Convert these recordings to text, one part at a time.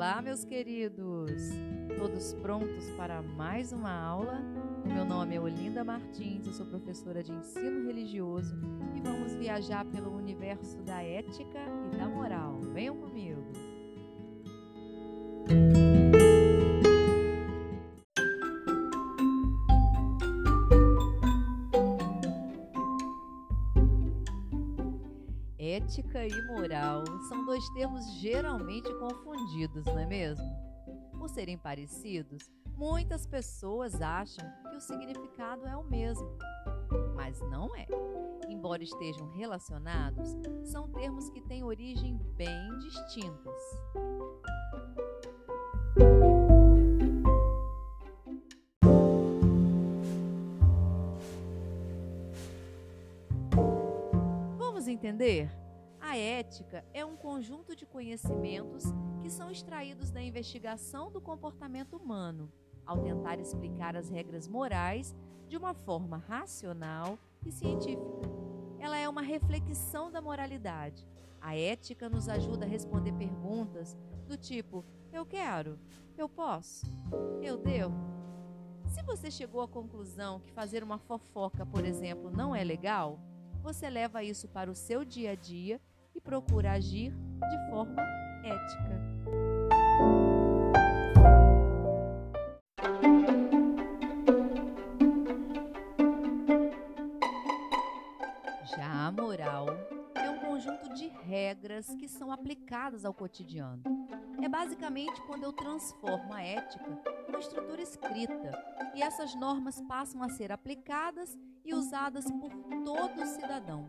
Olá, meus queridos! Todos prontos para mais uma aula? Meu nome é Olinda Martins, eu sou professora de ensino religioso e vamos viajar pelo universo da ética e da moral. Venham comigo! Ética e moral são dois termos geralmente confundidos, não é mesmo? Por serem parecidos, muitas pessoas acham que o significado é o mesmo, mas não é. Embora estejam relacionados, são termos que têm origem bem distintas. Vamos entender? A ética é um conjunto de conhecimentos que são extraídos da investigação do comportamento humano, ao tentar explicar as regras morais de uma forma racional e científica. Ela é uma reflexão da moralidade. A ética nos ajuda a responder perguntas do tipo: eu quero, eu posso, eu devo. Se você chegou à conclusão que fazer uma fofoca, por exemplo, não é legal, você leva isso para o seu dia a dia e procura agir de forma ética. Já a moral é um conjunto de regras que são aplicadas ao cotidiano. É basicamente quando eu transformo a ética numa estrutura escrita e essas normas passam a ser aplicadas e usadas por todo cidadão.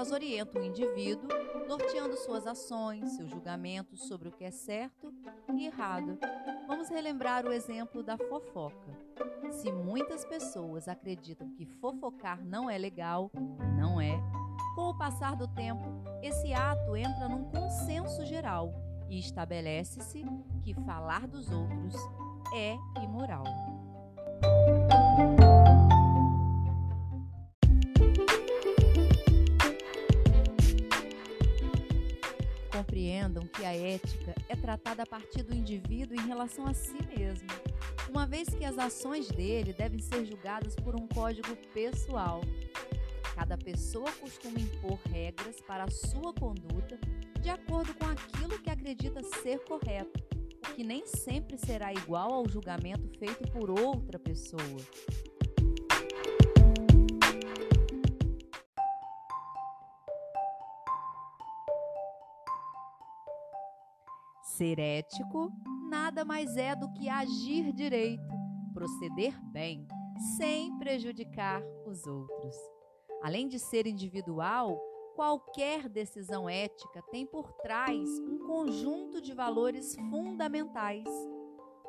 Elas orientam o indivíduo, norteando suas ações, seus julgamentos sobre o que é certo e errado. Vamos relembrar o exemplo da fofoca. Se muitas pessoas acreditam que fofocar não é legal, não é, com o passar do tempo, esse ato entra num consenso geral e estabelece-se que falar dos outros é imoral. Compreendam que a ética é tratada a partir do indivíduo em relação a si mesmo, uma vez que as ações dele devem ser julgadas por um código pessoal. Cada pessoa costuma impor regras para a sua conduta de acordo com aquilo que acredita ser correto, o que nem sempre será igual ao julgamento feito por outra pessoa. Ser ético nada mais é do que agir direito, proceder bem, sem prejudicar os outros. Além de ser individual, qualquer decisão ética tem por trás um conjunto de valores fundamentais.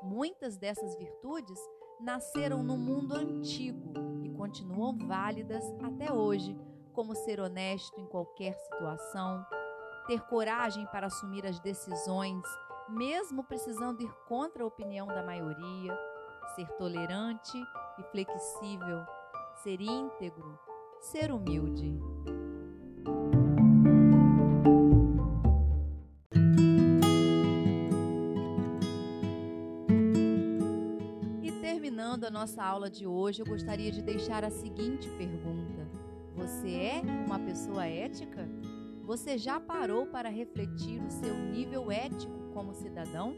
Muitas dessas virtudes nasceram no mundo antigo e continuam válidas até hoje, como ser honesto em qualquer situação, ter coragem para assumir as decisões, mesmo precisando ir contra a opinião da maioria, ser tolerante e flexível, ser íntegro, ser humilde. E terminando a nossa aula de hoje, eu gostaria de deixar a seguinte pergunta: Você é uma pessoa ética? Você já parou para refletir o seu nível ético como cidadão?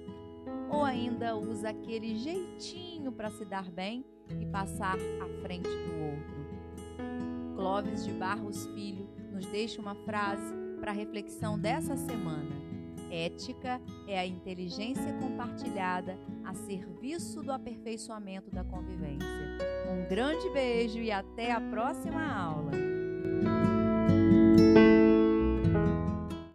Ou ainda usa aquele jeitinho para se dar bem e passar à frente do outro? Clóvis de Barros Filho nos deixa uma frase para a reflexão dessa semana. Ética é a inteligência compartilhada a serviço do aperfeiçoamento da convivência. Um grande beijo e até a próxima aula!